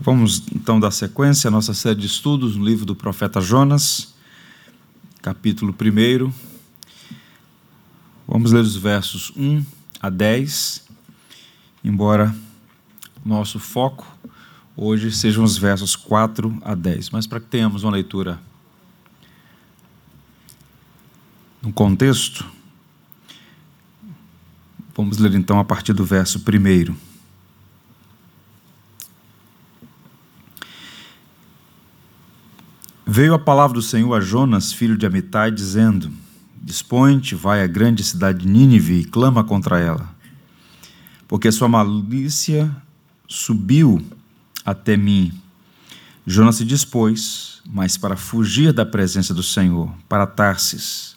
Vamos então dar sequência à nossa série de estudos no livro do profeta Jonas, capítulo 1. Vamos ler os versos 1 a 10, embora nosso foco hoje sejam os versos 4 a 10, mas para que tenhamos uma leitura no contexto, vamos ler então a partir do verso 1. Veio a palavra do Senhor a Jonas, filho de Amitai, dizendo: Dispõe-te, vai à grande cidade de Nínive e clama contra ela, porque sua malícia subiu até mim. Jonas se dispôs, mas para fugir da presença do Senhor, para Tarsis.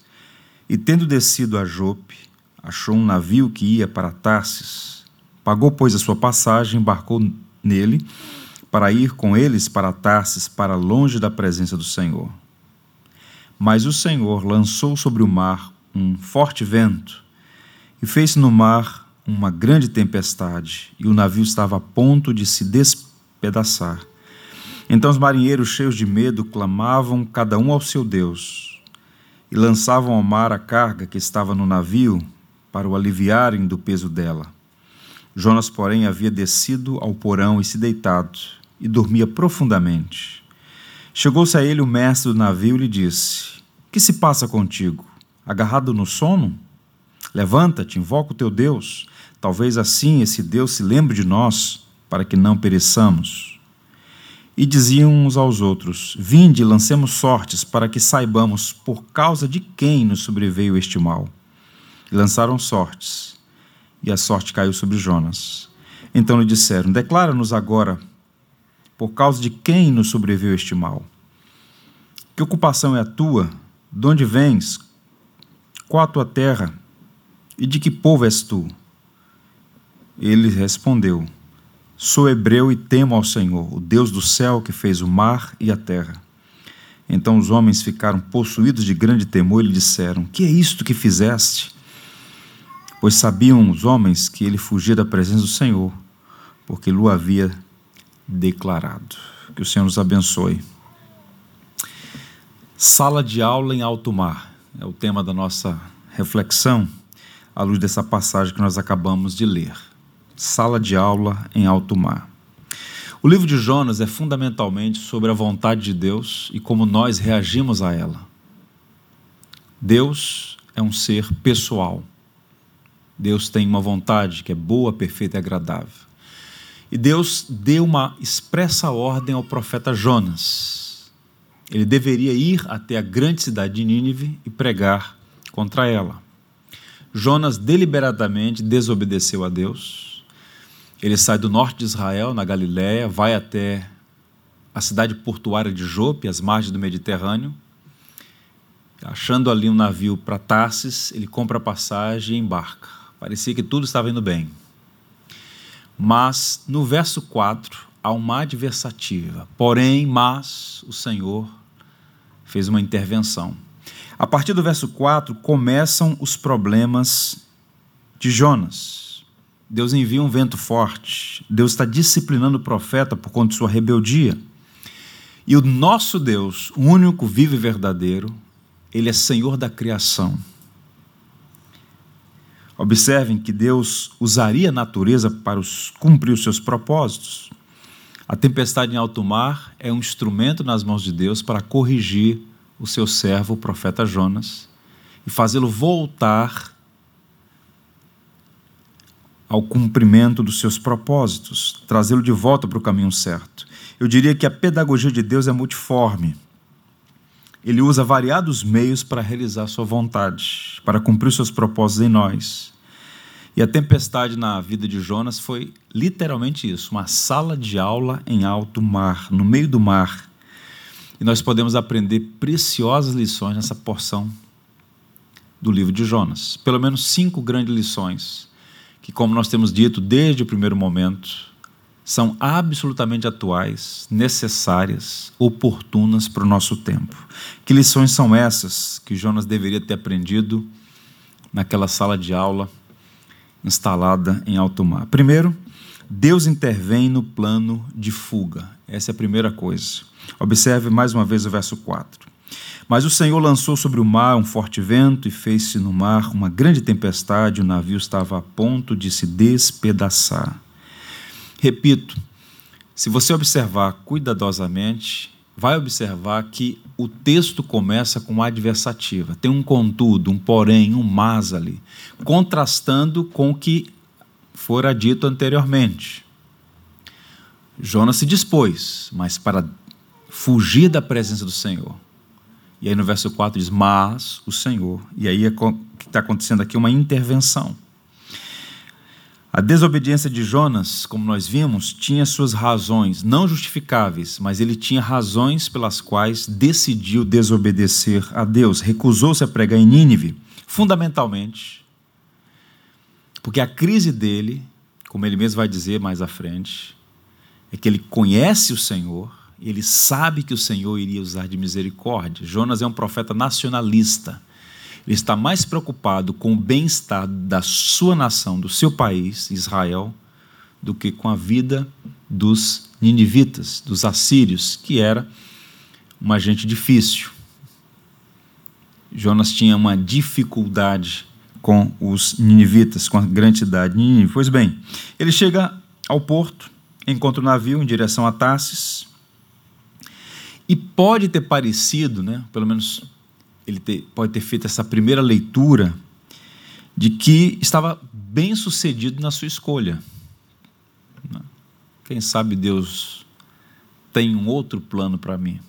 E tendo descido a Jope, achou um navio que ia para Tarsis. Pagou, pois, a sua passagem, embarcou nele para ir com eles para Tarsis, para longe da presença do Senhor. Mas o Senhor lançou sobre o mar um forte vento e fez no mar uma grande tempestade, e o navio estava a ponto de se despedaçar. Então os marinheiros, cheios de medo, clamavam cada um ao seu Deus e lançavam ao mar a carga que estava no navio para o aliviarem do peso dela. Jonas, porém, havia descido ao porão e se deitado e dormia profundamente. Chegou-se a ele o mestre do navio e lhe disse: Que se passa contigo? Agarrado no sono? Levanta-te, invoca o teu Deus. Talvez assim esse Deus se lembre de nós, para que não pereçamos. E diziam uns aos outros: Vinde, lancemos sortes, para que saibamos por causa de quem nos sobreveio este mal. E lançaram sortes, e a sorte caiu sobre Jonas. Então lhe disseram: Declara-nos agora por causa de quem nos sobreveio este mal? Que ocupação é a tua? De onde vens? Qual a tua terra? E de que povo és tu? Ele respondeu: Sou hebreu e temo ao Senhor, o Deus do céu que fez o mar e a terra. Então os homens ficaram possuídos de grande temor e lhe disseram: Que é isto que fizeste? Pois sabiam os homens que ele fugia da presença do Senhor, porque lhe havia declarado. Que o Senhor nos abençoe. Sala de aula em alto mar é o tema da nossa reflexão à luz dessa passagem que nós acabamos de ler. Sala de aula em alto mar. O livro de Jonas é fundamentalmente sobre a vontade de Deus e como nós reagimos a ela. Deus é um ser pessoal. Deus tem uma vontade que é boa, perfeita e agradável. E Deus deu uma expressa ordem ao profeta Jonas. Ele deveria ir até a grande cidade de Nínive e pregar contra ela. Jonas deliberadamente desobedeceu a Deus. Ele sai do norte de Israel, na Galiléia, vai até a cidade portuária de Jope, às margens do Mediterrâneo. Achando ali um navio para Tarsis, ele compra a passagem e embarca. Parecia que tudo estava indo bem. Mas no verso 4 há uma adversativa. Porém, mas o Senhor fez uma intervenção. A partir do verso 4 começam os problemas de Jonas. Deus envia um vento forte. Deus está disciplinando o profeta por conta de sua rebeldia. E o nosso Deus, o único vivo e verdadeiro, ele é Senhor da criação. Observem que Deus usaria a natureza para os, cumprir os seus propósitos. A tempestade em alto mar é um instrumento nas mãos de Deus para corrigir o seu servo, o profeta Jonas, e fazê-lo voltar ao cumprimento dos seus propósitos, trazê-lo de volta para o caminho certo. Eu diria que a pedagogia de Deus é multiforme. Ele usa variados meios para realizar sua vontade, para cumprir seus propósitos em nós. E a tempestade na vida de Jonas foi literalmente isso, uma sala de aula em alto mar, no meio do mar. E nós podemos aprender preciosas lições nessa porção do livro de Jonas. Pelo menos cinco grandes lições, que, como nós temos dito desde o primeiro momento, são absolutamente atuais, necessárias, oportunas para o nosso tempo. Que lições são essas que Jonas deveria ter aprendido naquela sala de aula instalada em alto mar. Primeiro, Deus intervém no plano de fuga. Essa é a primeira coisa. Observe mais uma vez o verso 4. Mas o Senhor lançou sobre o mar um forte vento e fez-se no mar uma grande tempestade, o navio estava a ponto de se despedaçar. Repito, se você observar cuidadosamente, vai observar que o texto começa com adversativa. Tem um contudo, um porém, um mas ali, contrastando com o que fora dito anteriormente. Jonas se dispôs, mas para fugir da presença do Senhor. E aí no verso 4 diz: Mas o Senhor. E aí é que está acontecendo aqui uma intervenção. A desobediência de Jonas, como nós vimos, tinha suas razões, não justificáveis, mas ele tinha razões pelas quais decidiu desobedecer a Deus. Recusou-se a pregar em Nínive, fundamentalmente, porque a crise dele, como ele mesmo vai dizer mais à frente, é que ele conhece o Senhor, ele sabe que o Senhor iria usar de misericórdia. Jonas é um profeta nacionalista. Ele está mais preocupado com o bem-estar da sua nação, do seu país, Israel, do que com a vida dos ninivitas, dos assírios, que era uma gente difícil. Jonas tinha uma dificuldade com os ninivitas, com a grande cidade de Nínive. Pois bem, ele chega ao porto, encontra o navio em direção a Tarsis, e pode ter parecido, né, pelo menos ele ter, pode ter feito essa primeira leitura, de que estava bem sucedido na sua escolha. Quem sabe Deus tem um outro plano para mim.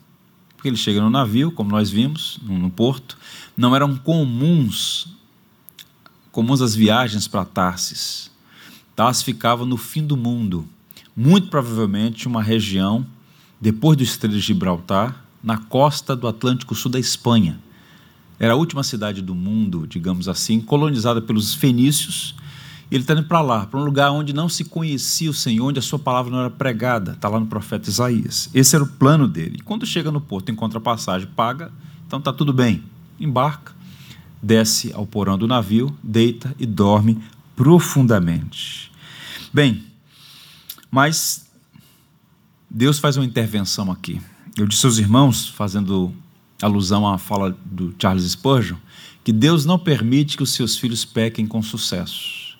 Porque ele chega no navio, como nós vimos, no porto, não eram comuns comuns as viagens para Tarsis. Tarsis ficava no fim do mundo, muito provavelmente uma região depois do Estreito de Gibraltar, na costa do Atlântico Sul da Espanha. Era a última cidade do mundo, digamos assim, colonizada pelos fenícios. Ele está indo para lá, para um lugar onde não se conhecia o Senhor, onde a sua palavra não era pregada. Está lá no profeta Isaías. Esse era o plano dele. E quando chega no porto, encontra a passagem, paga, então está tudo bem. Embarca desce ao porão do navio, deita e dorme profundamente. Bem, mas Deus faz uma intervenção aqui. Eu disse aos irmãos, fazendo alusão à fala do Charles Spurgeon, que Deus não permite que os seus filhos pequem com sucesso.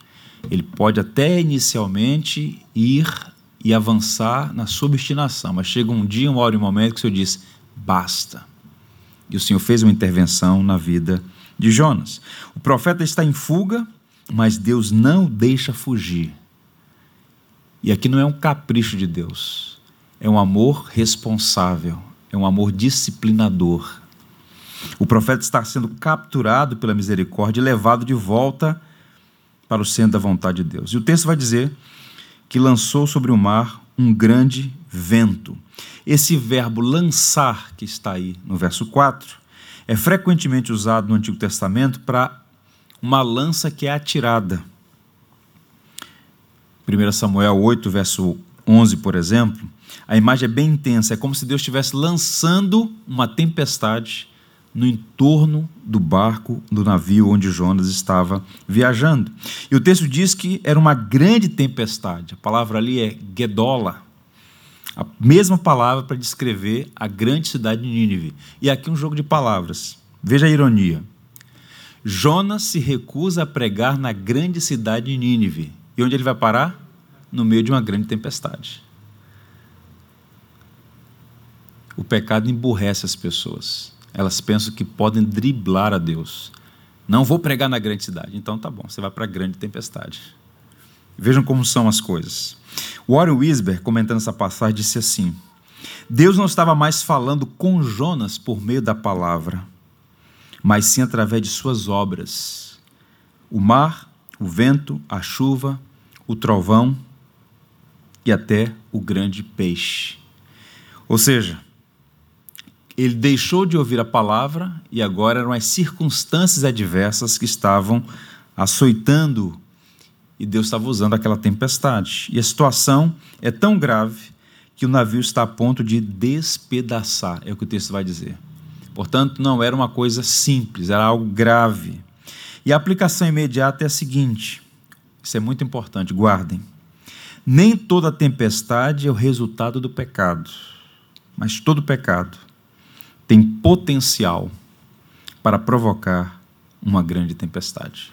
Ele pode até inicialmente ir e avançar na sua obstinação, mas chega um dia, uma hora e um momento que o Senhor diz: basta. E o Senhor fez uma intervenção na vida de Jonas. O profeta está em fuga, mas Deus não deixa fugir. E aqui não é um capricho de Deus, é um amor responsável, é um amor disciplinador. O profeta está sendo capturado pela misericórdia e levado de volta para o centro da vontade de Deus. E o texto vai dizer que lançou sobre o mar um grande vento. Esse verbo lançar, que está aí no verso 4, é frequentemente usado no Antigo Testamento para uma lança que é atirada. 1 Samuel 8, verso 11, por exemplo, a imagem é bem intensa, é como se Deus estivesse lançando uma tempestade no entorno do barco, do navio onde Jonas estava viajando. E o texto diz que era uma grande tempestade. A palavra ali é Gedola, a mesma palavra para descrever a grande cidade de Nínive. E aqui um jogo de palavras. Veja a ironia. Jonas se recusa a pregar na grande cidade de Nínive. E onde ele vai parar? No meio de uma grande tempestade. O pecado emburrece as pessoas. Elas pensam que podem driblar a Deus. Não vou pregar na grande cidade. Então tá bom, você vai para a grande tempestade. Vejam como são as coisas. Warren Wisber, comentando essa passagem, disse assim: Deus não estava mais falando com Jonas por meio da palavra, mas sim através de suas obras. O mar, o vento, a chuva, o trovão e até o grande peixe. Ou seja, ele deixou de ouvir a palavra e agora eram as circunstâncias adversas que estavam açoitando e Deus estava usando aquela tempestade. E a situação é tão grave que o navio está a ponto de despedaçar, é o que o texto vai dizer. Portanto, não era uma coisa simples, era algo grave. E a aplicação imediata é a seguinte: isso é muito importante, guardem. Nem toda tempestade é o resultado do pecado, mas todo pecado tem potencial para provocar uma grande tempestade.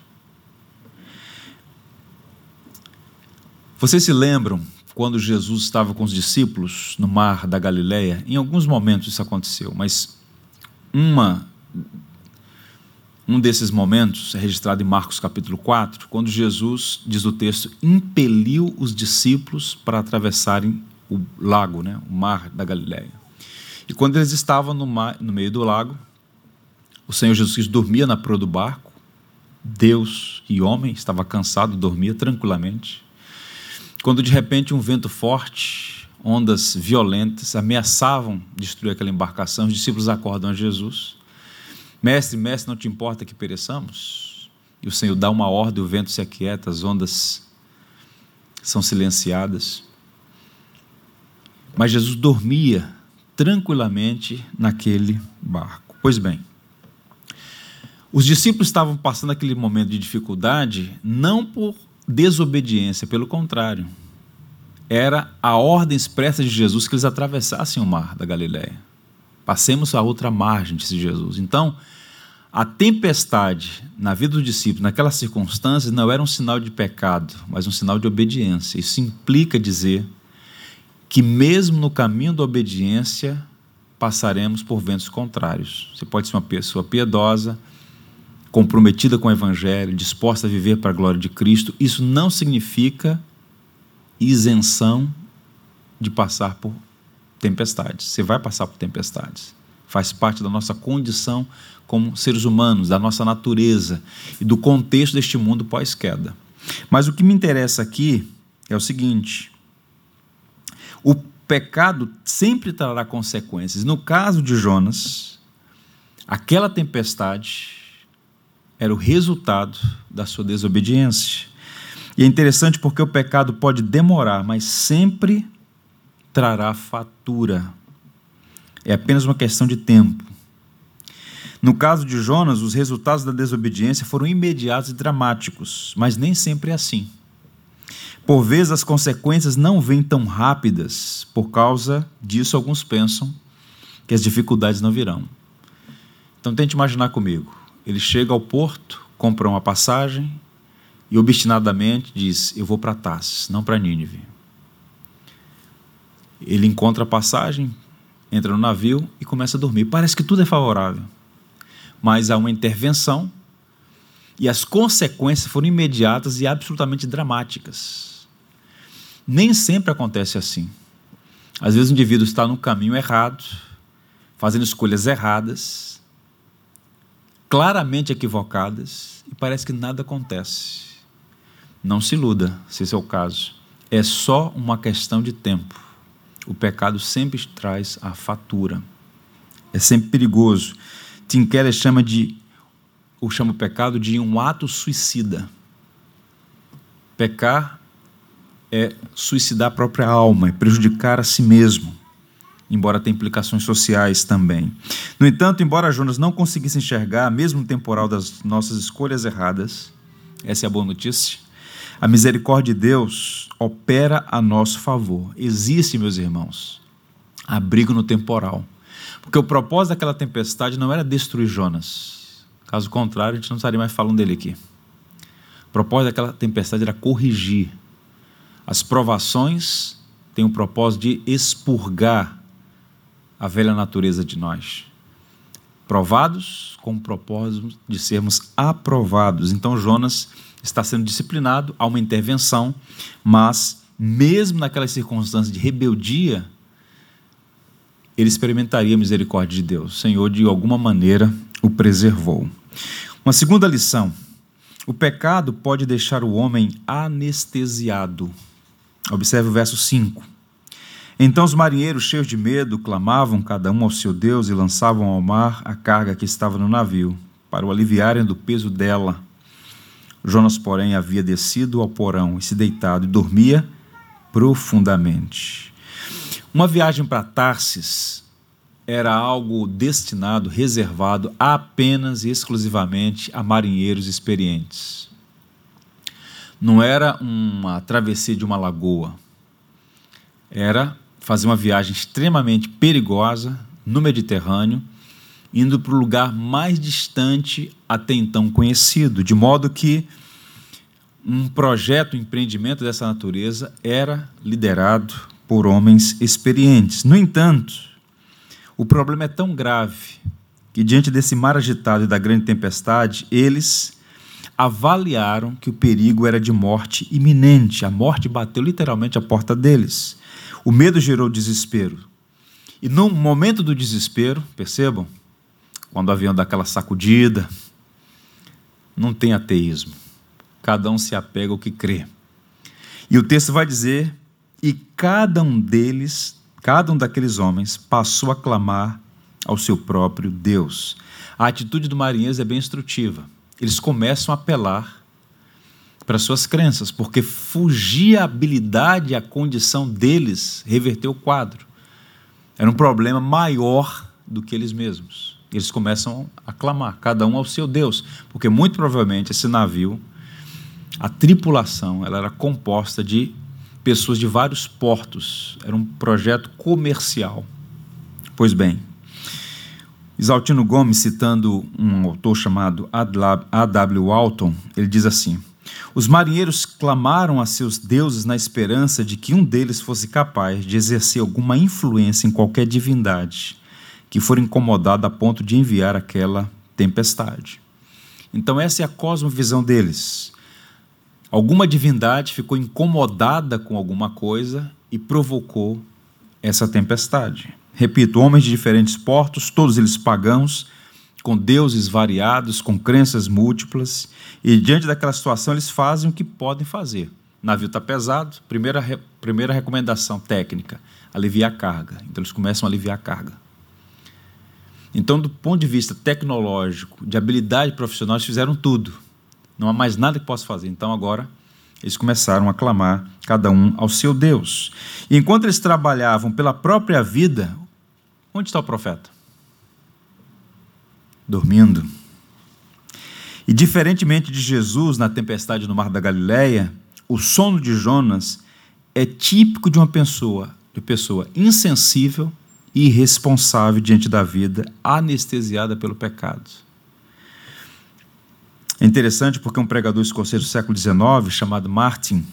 Vocês se lembram quando Jesus estava com os discípulos no mar da Galileia? Em alguns momentos isso aconteceu, mas uma um desses momentos é registrado em Marcos capítulo 4, quando Jesus, diz o texto, impeliu os discípulos para atravessarem o lago, né, o mar da Galileia. E quando eles estavam no, mar, no meio do lago, o Senhor Jesus dormia na proa do barco, Deus e homem estava cansado, dormia tranquilamente. Quando de repente um vento forte, ondas violentas ameaçavam destruir aquela embarcação, os discípulos acordam a Jesus Mestre, mestre, não te importa que pereçamos? E o Senhor dá uma ordem, o vento se aquieta, as ondas são silenciadas. Mas Jesus dormia tranquilamente naquele barco. Pois bem, os discípulos estavam passando aquele momento de dificuldade não por desobediência, pelo contrário. Era a ordem expressa de Jesus que eles atravessassem o mar da Galiléia. Passemos a outra margem, disse Jesus. Então, a tempestade na vida dos discípulos, naquelas circunstâncias, não era um sinal de pecado, mas um sinal de obediência. Isso implica dizer que, mesmo no caminho da obediência, passaremos por ventos contrários. Você pode ser uma pessoa piedosa, comprometida com o Evangelho, disposta a viver para a glória de Cristo. Isso não significa isenção de passar por tempestades. Você vai passar por tempestades. Faz parte da nossa condição como seres humanos, da nossa natureza e do contexto deste mundo pós-queda. Mas o que me interessa aqui é o seguinte: o pecado sempre trará consequências. No caso de Jonas, aquela tempestade era o resultado da sua desobediência. E é interessante porque o pecado pode demorar, mas sempre trará fatura. É apenas uma questão de tempo. No caso de Jonas, os resultados da desobediência foram imediatos e dramáticos, mas nem sempre é assim. Por vezes as consequências não vêm tão rápidas, por causa disso alguns pensam que as dificuldades não virão. Então tente imaginar comigo. Ele chega ao porto, compra uma passagem e obstinadamente diz: Eu vou para Tarsis, não para Nínive. Ele encontra a passagem, entra no navio e começa a dormir. Parece que tudo é favorável. Mas há uma intervenção e as consequências foram imediatas e absolutamente dramáticas. Nem sempre acontece assim. Às vezes o indivíduo está no caminho errado, fazendo escolhas erradas, claramente equivocadas, e parece que nada acontece. Não se iluda, se esse é o caso. É só uma questão de tempo o pecado sempre traz a fatura. É sempre perigoso. Tim Keller chama de ou chama o pecado de um ato suicida. Pecar é suicidar a própria alma, é prejudicar a si mesmo, embora tenha implicações sociais também. No entanto, embora Jonas não conseguisse enxergar, mesmo no temporal das nossas escolhas erradas, essa é a boa notícia, a misericórdia de Deus opera a nosso favor. Existe, meus irmãos, abrigo no temporal. Porque o propósito daquela tempestade não era destruir Jonas. Caso contrário, a gente não estaria mais falando dele aqui. O propósito daquela tempestade era corrigir. As provações têm o propósito de expurgar a velha natureza de nós. Provados com o propósito de sermos aprovados. Então, Jonas está sendo disciplinado, há uma intervenção, mas mesmo naquelas circunstâncias de rebeldia, ele experimentaria a misericórdia de Deus. O Senhor, de alguma maneira, o preservou. Uma segunda lição: o pecado pode deixar o homem anestesiado. Observe o verso 5. Então os marinheiros, cheios de medo, clamavam cada um ao seu Deus e lançavam ao mar a carga que estava no navio, para o aliviarem do peso dela. Jonas, porém, havia descido ao porão e se deitado e dormia profundamente. Uma viagem para Tarsis era algo destinado, reservado apenas e exclusivamente a marinheiros experientes. Não era uma travessia de uma lagoa, era fazer uma viagem extremamente perigosa no Mediterrâneo, indo para o lugar mais distante até então conhecido, de modo que um projeto, um empreendimento dessa natureza era liderado por homens experientes. No entanto, o problema é tão grave que, diante desse mar agitado e da grande tempestade, eles avaliaram que o perigo era de morte iminente. A morte bateu literalmente à porta deles. O medo gerou desespero. E no momento do desespero, percebam, quando o avião dá aquela sacudida, não tem ateísmo. Cada um se apega ao que crê. E o texto vai dizer: e cada um deles, cada um daqueles homens, passou a clamar ao seu próprio Deus. A atitude do marinheiro é bem instrutiva. Eles começam a apelar para suas crenças, porque fugir a habilidade a condição deles reverter o quadro. Era um problema maior do que eles mesmos. Eles começam a clamar, cada um ao seu Deus, porque muito provavelmente esse navio, a tripulação, ela era composta de pessoas de vários portos. Era um projeto comercial. Pois bem, Isaltino Gomes, citando um autor chamado A.W. Alton, ele diz assim: Os marinheiros clamaram a seus deuses na esperança de que um deles fosse capaz de exercer alguma influência em qualquer divindade que for incomodada a ponto de enviar aquela tempestade. Então, essa é a cosmovisão deles. Alguma divindade ficou incomodada com alguma coisa e provocou essa tempestade. Repito, homens de diferentes portos, todos eles pagãos, com deuses variados, com crenças múltiplas, e diante daquela situação eles fazem o que podem fazer. O navio está pesado, primeira, primeira recomendação técnica, aliviar a carga. Então eles começam a aliviar a carga. Então, do ponto de vista tecnológico, de habilidade profissional, eles fizeram tudo. Não há mais nada que possa fazer. Então, agora, eles começaram a clamar, cada um ao seu Deus. E enquanto eles trabalhavam pela própria vida, onde está o profeta? Dormindo. E diferentemente de Jesus na tempestade no mar da Galileia, o sono de Jonas é típico de uma pessoa, de pessoa insensível irresponsável diante da vida, anestesiada pelo pecado. É interessante porque um pregador escocês do século XIX, chamado Martin,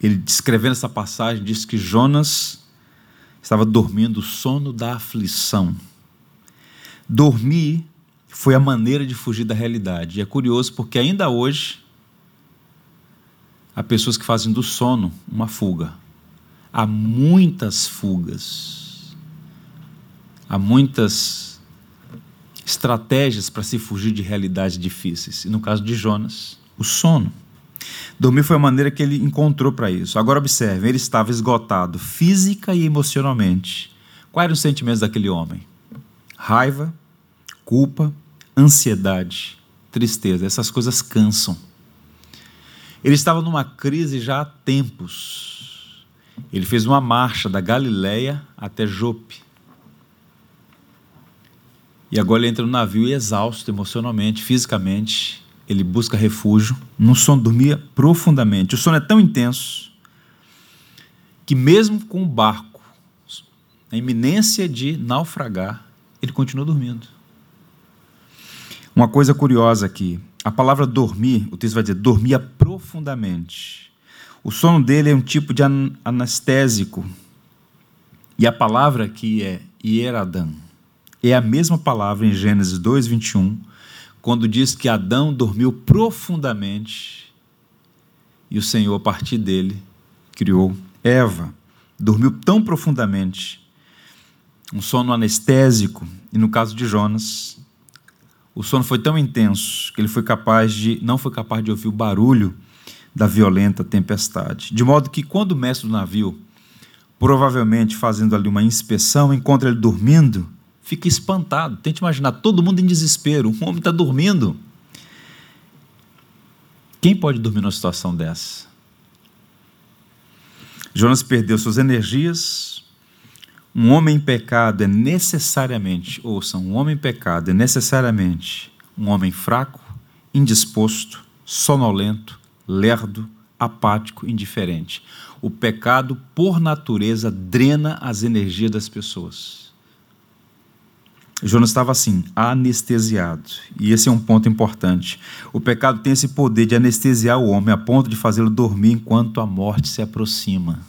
ele descrevendo essa passagem, disse que Jonas estava dormindo o sono da aflição. Dormir foi a maneira de fugir da realidade. E é curioso porque ainda hoje há pessoas que fazem do sono uma fuga. Há muitas fugas há muitas estratégias para se fugir de realidades difíceis. E no caso de Jonas, o sono. Dormir foi a maneira que ele encontrou para isso. Agora observe, ele estava esgotado física e emocionalmente. Quais eram os sentimentos daquele homem? Raiva, culpa, ansiedade, tristeza. Essas coisas cansam. Ele estava numa crise já há tempos. Ele fez uma marcha da Galileia até Jope. E agora ele entra no navio exausto emocionalmente, fisicamente. Ele busca refúgio. No sono dormia profundamente. O sono é tão intenso que, mesmo com o barco na iminência de naufragar, ele continua dormindo. Uma coisa curiosa aqui: a palavra dormir, o texto vai dizer, dormia profundamente. O sono dele é um tipo de anestésico. E a palavra aqui é hieradam é a mesma palavra em Gênesis 2, 21, quando diz que Adão dormiu profundamente e o Senhor, a partir dele, criou Eva. Dormiu tão profundamente, um sono anestésico, e no caso de Jonas, o sono foi tão intenso que ele foi capaz de, não foi capaz de ouvir o barulho da violenta tempestade. De modo que quando o mestre do navio, provavelmente fazendo ali uma inspeção, encontra ele dormindo, fica espantado. Tente imaginar todo mundo em desespero. Um homem está dormindo. Quem pode dormir numa situação dessa? Jonas perdeu suas energias. Um homem em pecado é necessariamente, ouçam, um homem em pecado é necessariamente um homem fraco, indisposto, sonolento, lerdo, apático, indiferente. O pecado, por natureza, drena as energias das pessoas. Jonas estava assim, anestesiado. E esse é um ponto importante. O pecado tem esse poder de anestesiar o homem a ponto de fazê-lo dormir enquanto a morte se aproxima.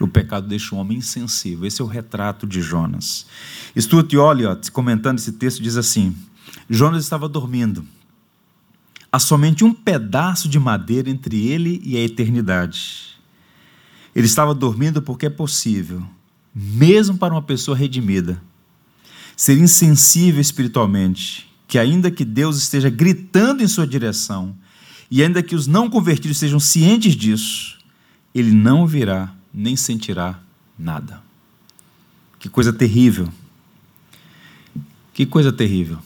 O pecado deixa o homem insensível. Esse é o retrato de Jonas. Stuart Olliott, comentando esse texto, diz assim: Jonas estava dormindo. Há somente um pedaço de madeira entre ele e a eternidade. Ele estava dormindo porque é possível, mesmo para uma pessoa redimida, ser insensível espiritualmente, que ainda que Deus esteja gritando em sua direção, e ainda que os não convertidos sejam cientes disso, ele não virá nem sentirá nada. Que coisa terrível. Que coisa terrível.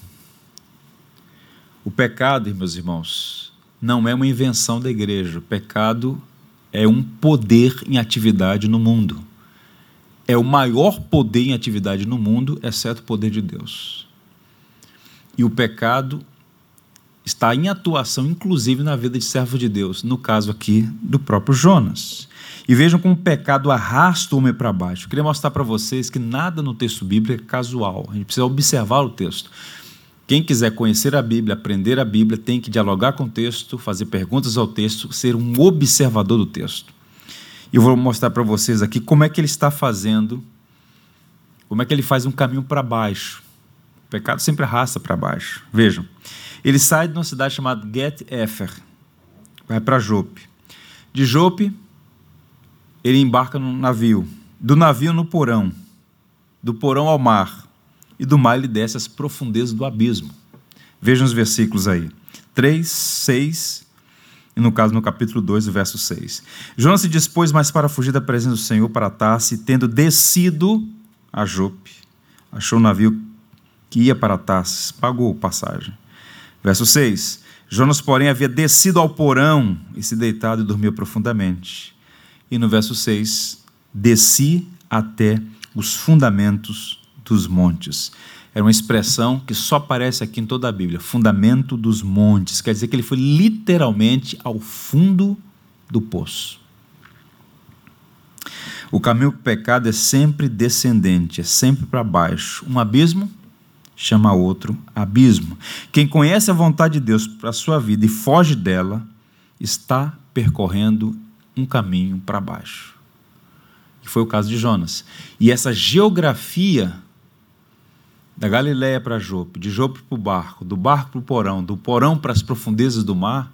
O pecado, meus irmãos, não é uma invenção da igreja. O pecado é um poder em atividade no mundo. É o maior poder em atividade no mundo, exceto o poder de Deus. E o pecado está em atuação, inclusive na vida de servo de Deus, no caso aqui do próprio Jonas. E vejam como o pecado arrasta o homem para baixo. Eu queria mostrar para vocês que nada no texto bíblico é casual. A gente precisa observar o texto. Quem quiser conhecer a Bíblia, aprender a Bíblia, tem que dialogar com o texto, fazer perguntas ao texto, ser um observador do texto. E eu vou mostrar para vocês aqui como é que ele está fazendo, como é que ele faz um caminho para baixo. O pecado sempre arrasta para baixo. Vejam, ele sai de uma cidade chamada Get Efer, vai para Jope. De Jope, ele embarca num navio. Do navio no porão, do porão ao mar e do mar ele desce às profundezas do abismo. Vejam os versículos aí. 3, 6 e no caso no capítulo 2, o verso 6. Jonas se dispôs mais para fugir da presença do Senhor para Tarse, tendo descido a Jope, achou um navio que ia para Tarsis, pagou passagem. Verso 6. Jonas, porém, havia descido ao porão e se deitado e dormiu profundamente. E no verso 6, desci até os fundamentos dos montes. Era uma expressão que só aparece aqui em toda a Bíblia, fundamento dos montes. Quer dizer que ele foi literalmente ao fundo do poço. O caminho para o pecado é sempre descendente, é sempre para baixo. Um abismo chama outro abismo. Quem conhece a vontade de Deus para a sua vida e foge dela, está percorrendo um caminho para baixo. Que foi o caso de Jonas. E essa geografia da Galiléia para Jope, de Jope para o barco, do barco para o porão, do porão para as profundezas do mar,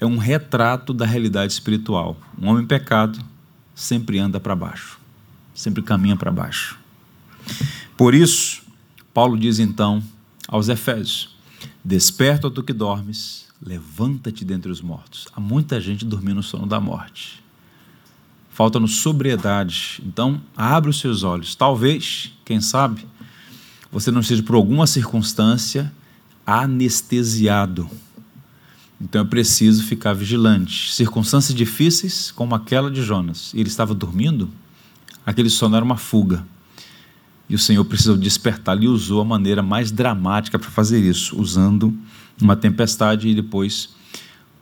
é um retrato da realidade espiritual. Um homem pecado sempre anda para baixo, sempre caminha para baixo. Por isso, Paulo diz então aos Efésios: Desperta tu que dormes, levanta-te dentre os mortos. Há muita gente dormindo no sono da morte. Falta-nos sobriedade. Então, abre os seus olhos. Talvez, quem sabe, você não esteja por alguma circunstância anestesiado. Então é preciso ficar vigilante. Circunstâncias difíceis, como aquela de Jonas. Ele estava dormindo, aquele sono era uma fuga. E o Senhor precisou despertar e usou a maneira mais dramática para fazer isso, usando uma tempestade e depois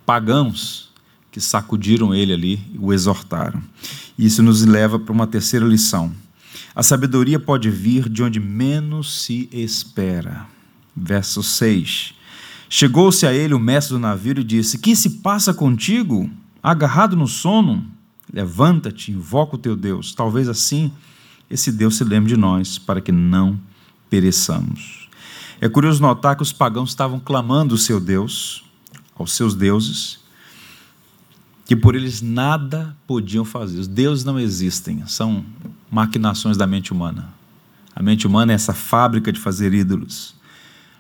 pagãos que sacudiram ele ali e o exortaram. Isso nos leva para uma terceira lição. A sabedoria pode vir de onde menos se espera. Verso 6. Chegou-se a ele o mestre do navio e disse: Que se passa contigo? Agarrado no sono? Levanta-te, invoca o teu Deus. Talvez assim esse Deus se lembre de nós, para que não pereçamos. É curioso notar que os pagãos estavam clamando o seu Deus, aos seus deuses, que por eles nada podiam fazer. Os deuses não existem, são maquinações da mente humana. A mente humana é essa fábrica de fazer ídolos.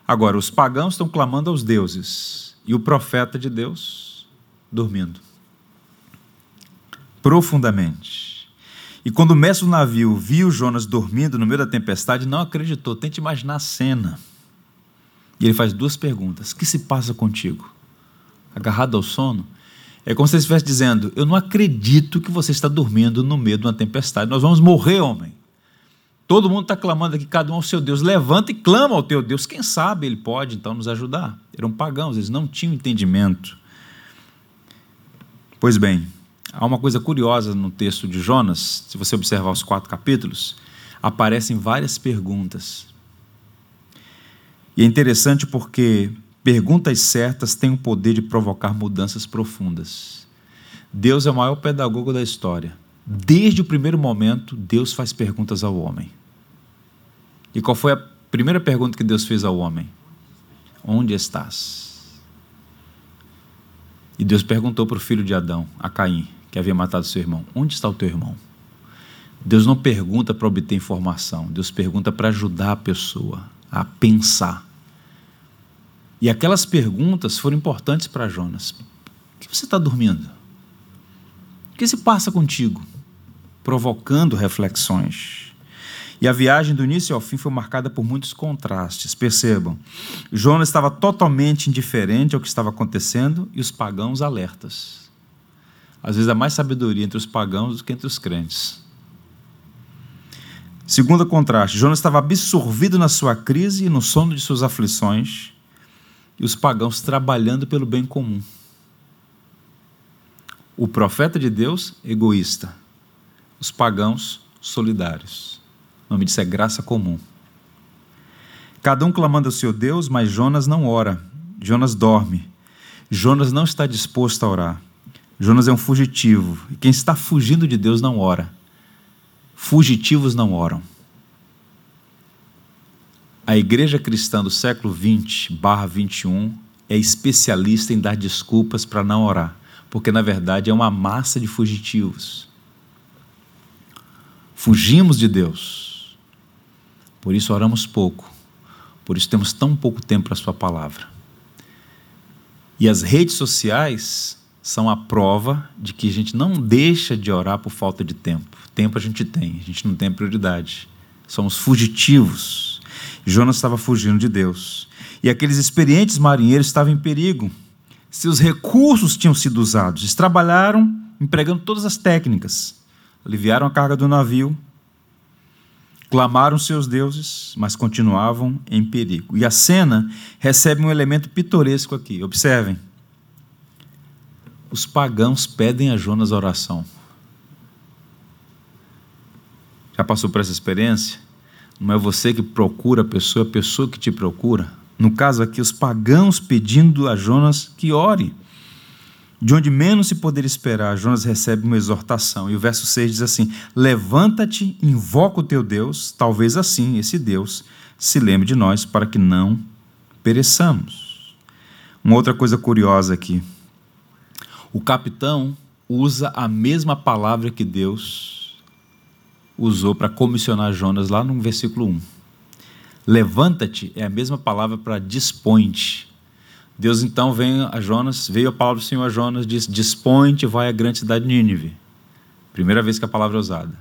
Agora, os pagãos estão clamando aos deuses e o profeta de Deus dormindo profundamente. E quando o mestre do navio viu Jonas dormindo no meio da tempestade, não acreditou. Tente imaginar a cena. E ele faz duas perguntas: O que se passa contigo? Agarrado ao sono? É como se ele estivesse dizendo: Eu não acredito que você está dormindo no meio de uma tempestade. Nós vamos morrer, homem. Todo mundo está clamando aqui, cada um ao seu Deus. Levanta e clama ao teu Deus. Quem sabe ele pode então nos ajudar. Eram pagãos, eles não tinham entendimento Pois bem, há uma coisa curiosa no texto de Jonas, se você observar os quatro capítulos, aparecem várias perguntas. E é interessante porque perguntas certas têm o poder de provocar mudanças profundas. Deus é o maior pedagogo da história. Desde o primeiro momento, Deus faz perguntas ao homem. E qual foi a primeira pergunta que Deus fez ao homem? Onde estás? E Deus perguntou para o filho de Adão, a Caim, que havia matado seu irmão: Onde está o teu irmão? Deus não pergunta para obter informação, Deus pergunta para ajudar a pessoa a pensar. E aquelas perguntas foram importantes para Jonas. Por que você está dormindo? O que se passa contigo? Provocando reflexões. E a viagem do início ao fim foi marcada por muitos contrastes. Percebam, Jonas estava totalmente indiferente ao que estava acontecendo e os pagãos alertas. Às vezes há mais sabedoria entre os pagãos do que entre os crentes. Segundo contraste, Jonas estava absorvido na sua crise e no sono de suas aflições, e os pagãos trabalhando pelo bem comum. O profeta de Deus, egoísta. Os pagãos, solidários. O nome disso é graça comum. Cada um clamando ao seu Deus, mas Jonas não ora. Jonas dorme. Jonas não está disposto a orar. Jonas é um fugitivo. E quem está fugindo de Deus não ora. Fugitivos não oram. A igreja cristã do século 20 barra 21 é especialista em dar desculpas para não orar, porque na verdade é uma massa de fugitivos. Fugimos de Deus por isso oramos pouco. Por isso temos tão pouco tempo para a Sua palavra. E as redes sociais são a prova de que a gente não deixa de orar por falta de tempo. Tempo a gente tem, a gente não tem prioridade. Somos fugitivos. Jonas estava fugindo de Deus. E aqueles experientes marinheiros estavam em perigo. Seus recursos tinham sido usados. Eles trabalharam empregando todas as técnicas. Aliviaram a carga do navio, Clamaram seus deuses, mas continuavam em perigo. E a cena recebe um elemento pitoresco aqui. Observem. Os pagãos pedem a Jonas oração. Já passou por essa experiência? Não é você que procura a pessoa, é a pessoa que te procura. No caso aqui, os pagãos pedindo a Jonas que ore. De onde menos se poderia esperar, Jonas recebe uma exortação. E o verso 6 diz assim: Levanta-te, invoca o teu Deus, talvez assim esse Deus se lembre de nós para que não pereçamos. Uma outra coisa curiosa aqui. O capitão usa a mesma palavra que Deus usou para comissionar Jonas lá no versículo 1. Levanta-te é a mesma palavra para dispõe-te Deus então vem a Jonas, veio a palavra do Senhor a Jonas, diz: Dispõe-te, vai à grande cidade de Nínive. Primeira vez que a palavra é usada.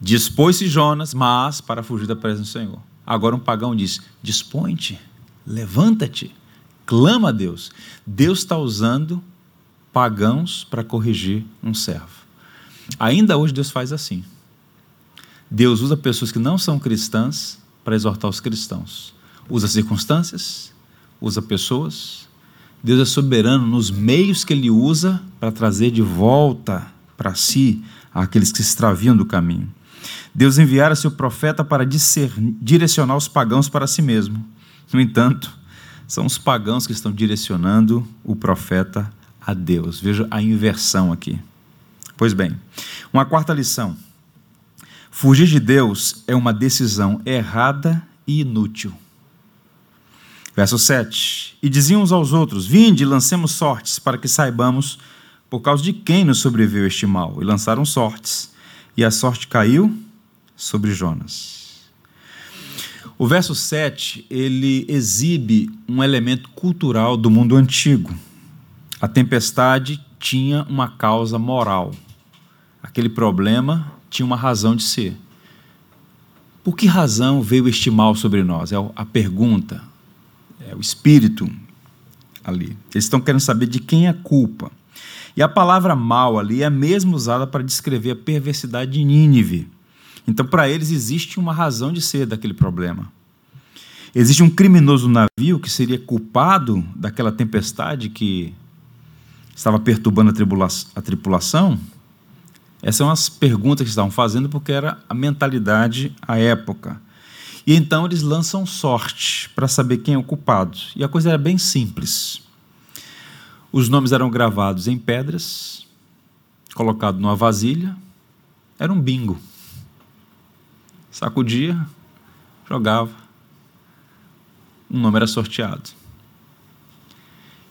Dispôs-se Jonas, mas para fugir da presença do Senhor. Agora um pagão diz: Dispõe-te, levanta-te, clama a Deus. Deus está usando pagãos para corrigir um servo. Ainda hoje Deus faz assim. Deus usa pessoas que não são cristãs para exortar os cristãos. Usa circunstâncias, usa pessoas. Deus é soberano nos meios que ele usa para trazer de volta para si aqueles que se extraviam do caminho. Deus enviara seu profeta para direcionar os pagãos para si mesmo. No entanto, são os pagãos que estão direcionando o profeta a Deus. Veja a inversão aqui. Pois bem, uma quarta lição. Fugir de Deus é uma decisão errada e inútil. Verso 7: E diziam uns aos outros: Vinde, lancemos sortes, para que saibamos por causa de quem nos sobreviveu este mal. E lançaram sortes, e a sorte caiu sobre Jonas. O verso 7, ele exibe um elemento cultural do mundo antigo. A tempestade tinha uma causa moral. Aquele problema tinha uma razão de ser. Por que razão veio este mal sobre nós? É a pergunta, é o espírito ali. Eles estão querendo saber de quem é a culpa. E a palavra mal ali é mesmo usada para descrever a perversidade de Nínive. Então, para eles, existe uma razão de ser daquele problema. Existe um criminoso navio que seria culpado daquela tempestade que estava perturbando a tripulação? Essas são as perguntas que estavam fazendo, porque era a mentalidade à época. E então eles lançam sorte para saber quem é o culpado. E a coisa era bem simples. Os nomes eram gravados em pedras, colocado numa vasilha. Era um bingo. Sacudia, jogava. Um nome era sorteado.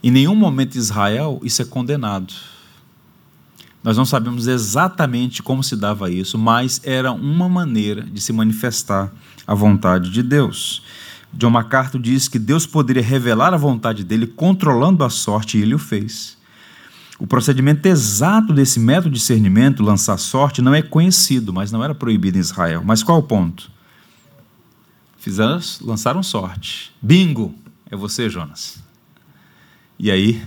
Em nenhum momento em Israel isso é condenado. Nós não sabemos exatamente como se dava isso, mas era uma maneira de se manifestar a vontade de Deus. John MacArthur diz que Deus poderia revelar a vontade dele controlando a sorte e ele o fez. O procedimento exato desse método de discernimento, lançar sorte, não é conhecido, mas não era proibido em Israel. Mas qual o ponto? Fizeram, lançaram sorte. Bingo! É você, Jonas. E aí,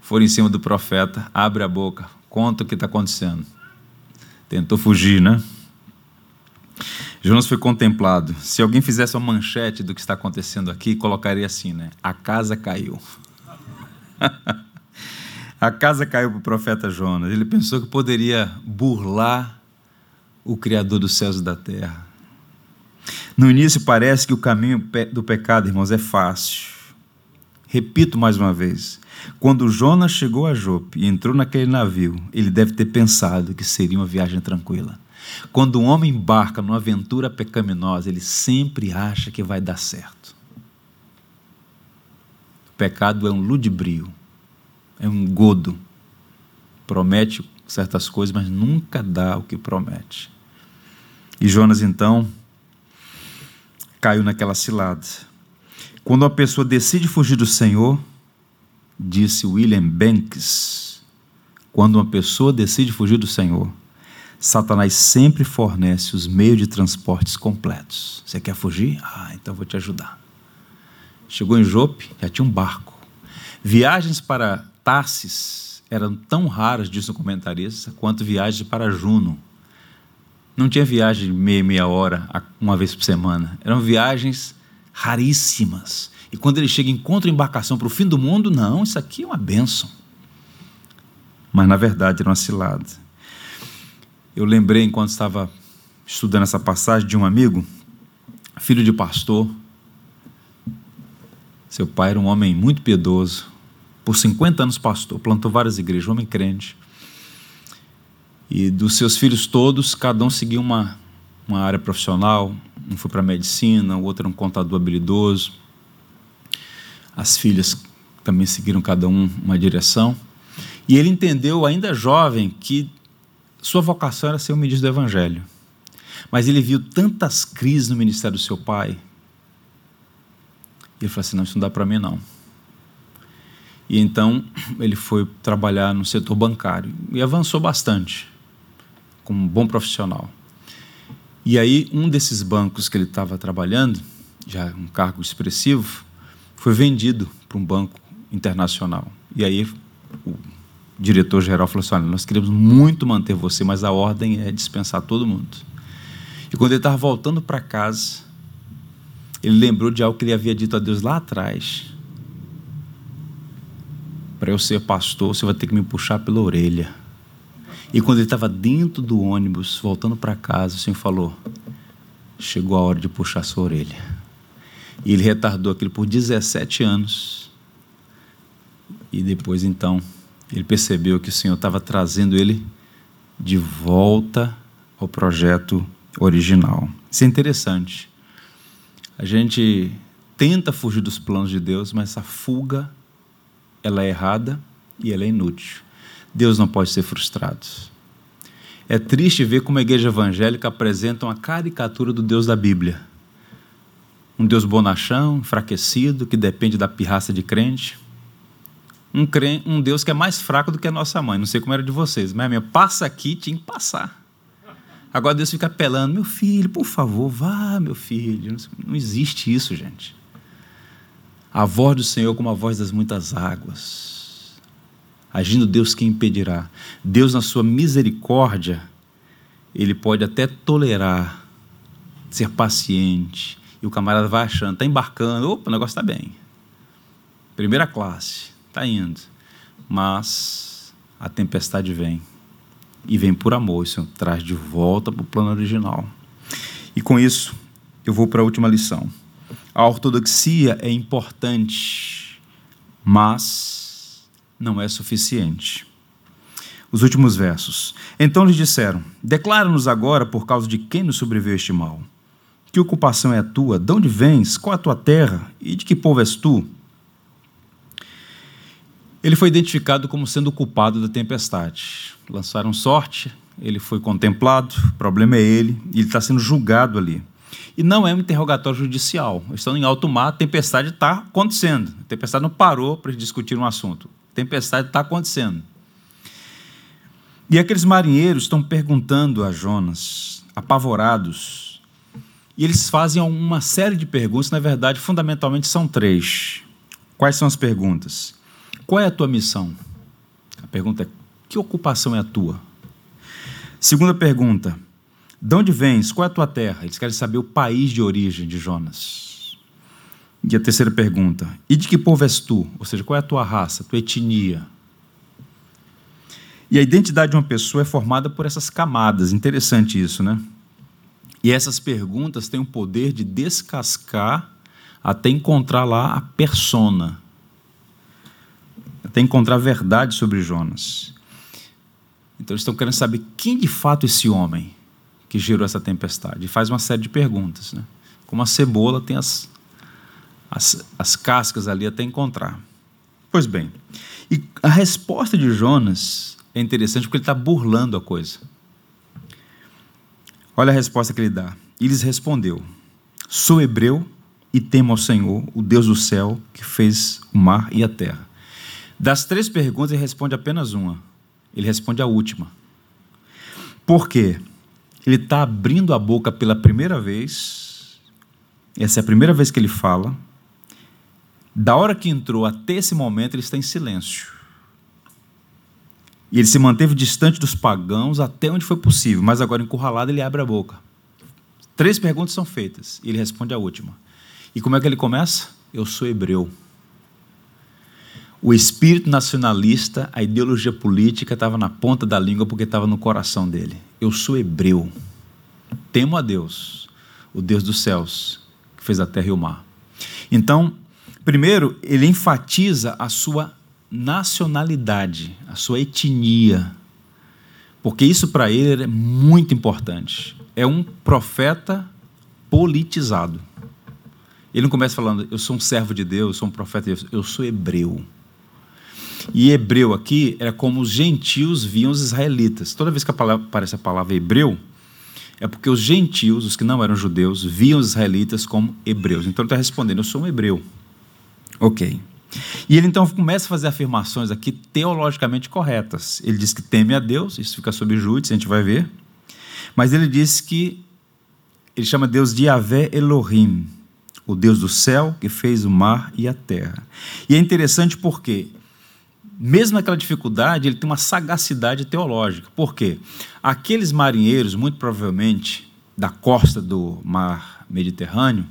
foram em cima do profeta, abre a boca, Conta o que está acontecendo. Tentou fugir, né? Jonas foi contemplado. Se alguém fizesse uma manchete do que está acontecendo aqui, colocaria assim, né? A casa caiu. a casa caiu para o profeta Jonas. Ele pensou que poderia burlar o Criador dos céus e da terra. No início parece que o caminho do pecado, irmãos, é fácil. Repito mais uma vez: quando Jonas chegou a Jope e entrou naquele navio, ele deve ter pensado que seria uma viagem tranquila. Quando um homem embarca numa aventura pecaminosa, ele sempre acha que vai dar certo. O pecado é um ludibrio, é um godo. Promete certas coisas, mas nunca dá o que promete. E Jonas então caiu naquela cilada. Quando uma pessoa decide fugir do Senhor, disse William Banks, quando uma pessoa decide fugir do Senhor, Satanás sempre fornece os meios de transportes completos. Você quer fugir? Ah, então vou te ajudar. Chegou em Jope, já tinha um barco. Viagens para Tarsis eram tão raras, disse o comentarista, quanto viagens para Juno. Não tinha viagem de meia, meia hora, uma vez por semana. Eram viagens raríssimas. E quando ele chega e encontra embarcação para o fim do mundo, não, isso aqui é uma benção. Mas na verdade era uma cilada. Eu lembrei, enquanto estava estudando essa passagem, de um amigo, filho de pastor. Seu pai era um homem muito piedoso, por 50 anos pastor, plantou várias igrejas, um homem crente. E dos seus filhos todos, cada um seguiu uma, uma área profissional. Um foi para medicina, o outro era um contador habilidoso. As filhas também seguiram cada um uma direção. E ele entendeu, ainda jovem, que sua vocação era ser o ministro do Evangelho. Mas ele viu tantas crises no ministério do seu pai. E ele falou assim: não, isso não dá para mim, não. E então ele foi trabalhar no setor bancário e avançou bastante, como um bom profissional. E aí, um desses bancos que ele estava trabalhando, já um cargo expressivo, foi vendido para um banco internacional. E aí o diretor-geral falou assim: Olha, nós queremos muito manter você, mas a ordem é dispensar todo mundo. E quando ele estava voltando para casa, ele lembrou de algo que ele havia dito a Deus lá atrás. Para eu ser pastor, você vai ter que me puxar pela orelha. E quando ele estava dentro do ônibus, voltando para casa, o Senhor falou: Chegou a hora de puxar sua orelha. E ele retardou aquilo por 17 anos. E depois, então, ele percebeu que o Senhor estava trazendo ele de volta ao projeto original. Isso é interessante. A gente tenta fugir dos planos de Deus, mas essa fuga ela é errada e ela é inútil. Deus não pode ser frustrado. É triste ver como a igreja evangélica apresenta uma caricatura do Deus da Bíblia um Deus bonachão, enfraquecido, que depende da pirraça de crente. Um, crente, um Deus que é mais fraco do que a nossa mãe. Não sei como era de vocês, mas minha passa aqui, tinha que passar. Agora Deus fica apelando, meu filho, por favor, vá, meu filho. Não existe isso, gente. A voz do Senhor como a voz das muitas águas. Agindo Deus quem impedirá. Deus, na sua misericórdia, Ele pode até tolerar, ser paciente, e o camarada vai achando, está embarcando, opa, o negócio está bem. Primeira classe, está indo. mas a tempestade vem. E vem por amor, isso traz de volta para o plano original. E com isso, eu vou para a última lição. A ortodoxia é importante, mas não é suficiente. Os últimos versos. Então lhes disseram: Declara-nos agora por causa de quem nos sobreveio este mal. Que ocupação é a tua? De onde vens? Qual a tua terra? E de que povo és tu? Ele foi identificado como sendo o culpado da tempestade. Lançaram sorte, ele foi contemplado, o problema é ele, ele está sendo julgado ali. E não é um interrogatório judicial. Estão em alto mar, a tempestade está acontecendo. A tempestade não parou para discutir um assunto. A tempestade está acontecendo. E aqueles marinheiros estão perguntando a Jonas, apavorados, e eles fazem uma série de perguntas, na verdade, fundamentalmente são três. Quais são as perguntas? Qual é a tua missão? A pergunta é: que ocupação é a tua? Segunda pergunta: de onde vens? Qual é a tua terra? Eles querem saber o país de origem de Jonas. E a terceira pergunta: e de que povo és tu? Ou seja, qual é a tua raça, tua etnia? E a identidade de uma pessoa é formada por essas camadas. Interessante isso, né? E essas perguntas têm o poder de descascar até encontrar lá a persona, até encontrar a verdade sobre Jonas. Então eles estão querendo saber quem de fato é esse homem que gerou essa tempestade. E faz uma série de perguntas. Né? Como a cebola tem as, as, as cascas ali até encontrar. Pois bem, e a resposta de Jonas é interessante porque ele está burlando a coisa. Olha a resposta que ele dá. E lhes respondeu: Sou hebreu e temo ao Senhor, o Deus do céu, que fez o mar e a terra. Das três perguntas, ele responde apenas uma. Ele responde a última. Por quê? Ele está abrindo a boca pela primeira vez. Essa é a primeira vez que ele fala. Da hora que entrou até esse momento, ele está em silêncio. E ele se manteve distante dos pagãos até onde foi possível, mas agora encurralado ele abre a boca. Três perguntas são feitas e ele responde a última. E como é que ele começa? Eu sou hebreu. O espírito nacionalista, a ideologia política estava na ponta da língua porque estava no coração dele. Eu sou hebreu. Temo a Deus, o Deus dos céus, que fez a terra e o mar. Então, primeiro, ele enfatiza a sua nacionalidade, a sua etnia, porque isso para ele é muito importante. É um profeta politizado. Ele não começa falando, eu sou um servo de Deus, eu sou um profeta de Deus, eu sou hebreu. E hebreu aqui era como os gentios viam os israelitas. Toda vez que aparece a palavra hebreu, é porque os gentios, os que não eram judeus, viam os israelitas como hebreus. Então ele está respondendo: Eu sou um hebreu. Ok. E ele então começa a fazer afirmações aqui teologicamente corretas. Ele diz que teme a Deus, isso fica sob júdice, a gente vai ver. Mas ele diz que ele chama Deus de Yahvé Elohim, o Deus do céu que fez o mar e a terra. E é interessante porque mesmo naquela dificuldade, ele tem uma sagacidade teológica. Por quê? Aqueles marinheiros, muito provavelmente da costa do mar Mediterrâneo,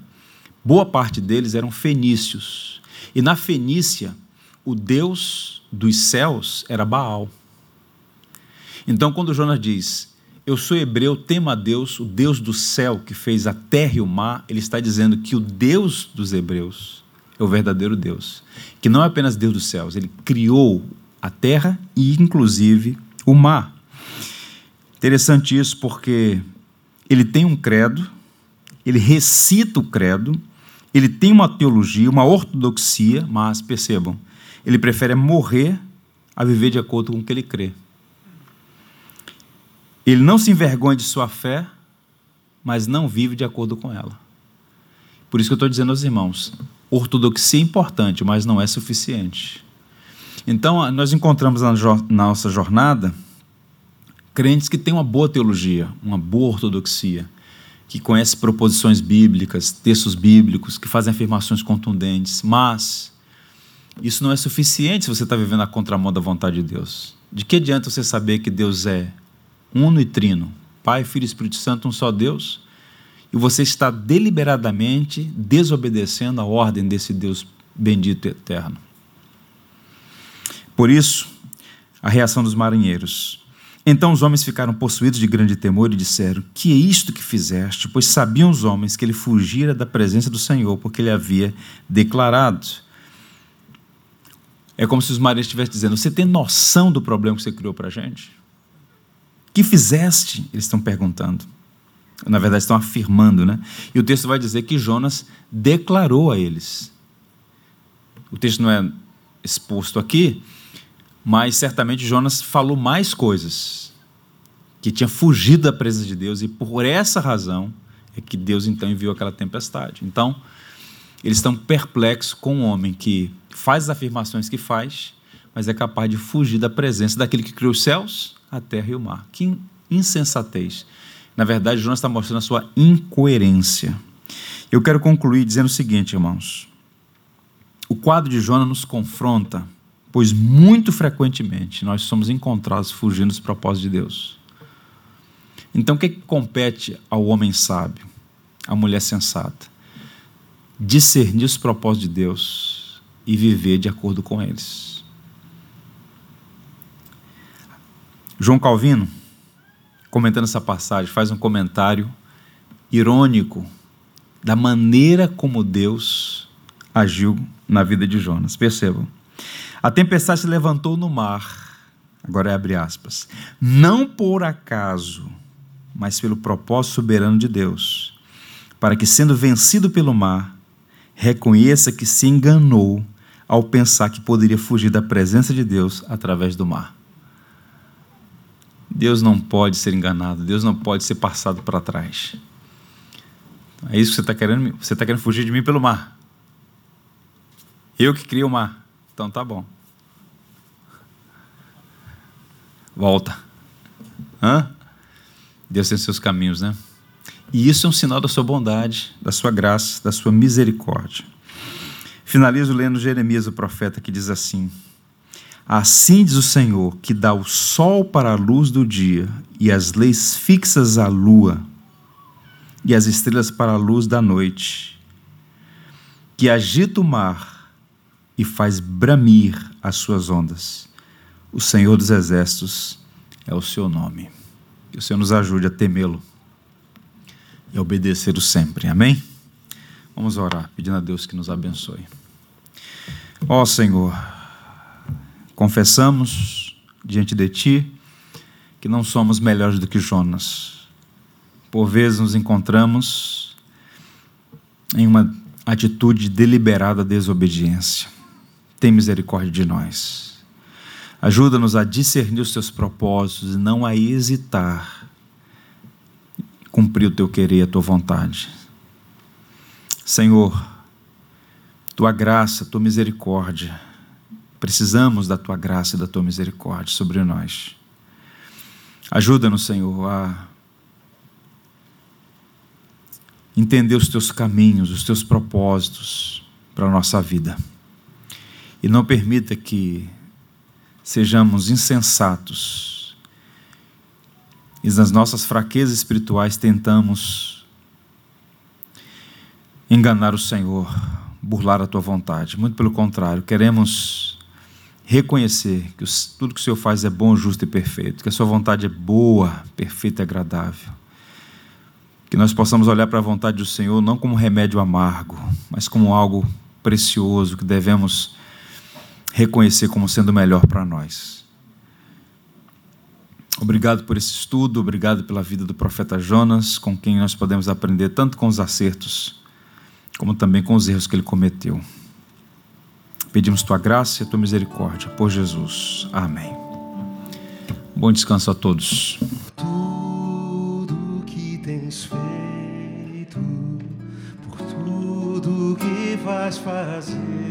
boa parte deles eram fenícios. E na Fenícia, o deus dos céus era Baal. Então, quando Jonas diz, eu sou hebreu, temo a Deus, o Deus do céu que fez a terra e o mar, ele está dizendo que o Deus dos hebreus é o verdadeiro Deus, que não é apenas Deus dos céus, ele criou a terra e, inclusive, o mar. Interessante isso porque ele tem um credo, ele recita o credo, ele tem uma teologia, uma ortodoxia, mas percebam, ele prefere morrer a viver de acordo com o que ele crê. Ele não se envergonha de sua fé, mas não vive de acordo com ela. Por isso que eu estou dizendo aos irmãos: ortodoxia é importante, mas não é suficiente. Então, nós encontramos na nossa jornada crentes que têm uma boa teologia, uma boa ortodoxia, que conhecem proposições bíblicas, textos bíblicos, que fazem afirmações contundentes, mas isso não é suficiente se você está vivendo a contramão da vontade de Deus. De que adianta você saber que Deus é uno e trino, Pai, Filho e Espírito Santo, um só Deus, e você está deliberadamente desobedecendo a ordem desse Deus bendito e eterno. Por isso, a reação dos marinheiros. Então os homens ficaram possuídos de grande temor e disseram: Que é isto que fizeste? Pois sabiam os homens que ele fugira da presença do Senhor, porque ele havia declarado. É como se os marinheiros estivessem dizendo: Você tem noção do problema que você criou para a gente? Que fizeste? Eles estão perguntando. Na verdade, estão afirmando, né? E o texto vai dizer que Jonas declarou a eles. O texto não é exposto aqui, mas certamente Jonas falou mais coisas, que tinha fugido da presença de Deus, e por essa razão é que Deus então enviou aquela tempestade. Então, eles estão perplexos com um homem que faz as afirmações que faz, mas é capaz de fugir da presença daquele que criou os céus, a terra e o mar. Que insensatez. Na verdade, Jonas está mostrando a sua incoerência. Eu quero concluir dizendo o seguinte, irmãos. O quadro de Jonas nos confronta pois muito frequentemente nós somos encontrados fugindo dos propósitos de Deus. Então, o que, que compete ao homem sábio, à mulher sensata? Discernir os propósitos de Deus e viver de acordo com eles. João Calvino, comentando essa passagem, faz um comentário irônico da maneira como Deus agiu na vida de Jonas. Percebam. A tempestade se levantou no mar, agora é abre aspas, não por acaso, mas pelo propósito soberano de Deus, para que, sendo vencido pelo mar, reconheça que se enganou ao pensar que poderia fugir da presença de Deus através do mar. Deus não pode ser enganado, Deus não pode ser passado para trás. É isso que você está querendo? Você está querendo fugir de mim pelo mar. Eu que criei o mar. Então tá bom. Volta. Hã? Deus tem seus caminhos, né? E isso é um sinal da sua bondade, da sua graça, da sua misericórdia. Finalizo lendo Jeremias, o profeta, que diz assim: Assim diz o Senhor, que dá o sol para a luz do dia, e as leis fixas à lua, e as estrelas para a luz da noite, que agita o mar e faz bramir as suas ondas. O Senhor dos Exércitos é o seu nome. Que o Senhor nos ajude a temê-lo e a obedecê-lo sempre. Amém? Vamos orar, pedindo a Deus que nos abençoe. Ó Senhor, confessamos diante de Ti que não somos melhores do que Jonas. Por vezes nos encontramos em uma atitude de deliberada desobediência tem misericórdia de nós. Ajuda-nos a discernir os teus propósitos e não a hesitar cumprir o teu querer e a tua vontade. Senhor, tua graça, tua misericórdia, precisamos da tua graça e da tua misericórdia sobre nós. Ajuda-nos, Senhor, a entender os teus caminhos, os teus propósitos para a nossa vida e não permita que sejamos insensatos e nas nossas fraquezas espirituais tentamos enganar o Senhor, burlar a tua vontade. Muito pelo contrário, queremos reconhecer que tudo que o Senhor faz é bom, justo e perfeito, que a sua vontade é boa, perfeita e agradável. Que nós possamos olhar para a vontade do Senhor não como remédio amargo, mas como algo precioso que devemos reconhecer como sendo melhor para nós. Obrigado por esse estudo, obrigado pela vida do profeta Jonas, com quem nós podemos aprender tanto com os acertos, como também com os erros que ele cometeu. Pedimos tua graça e tua misericórdia, por Jesus. Amém. Bom descanso a todos. Tudo que tens feito, por tudo que vais fazer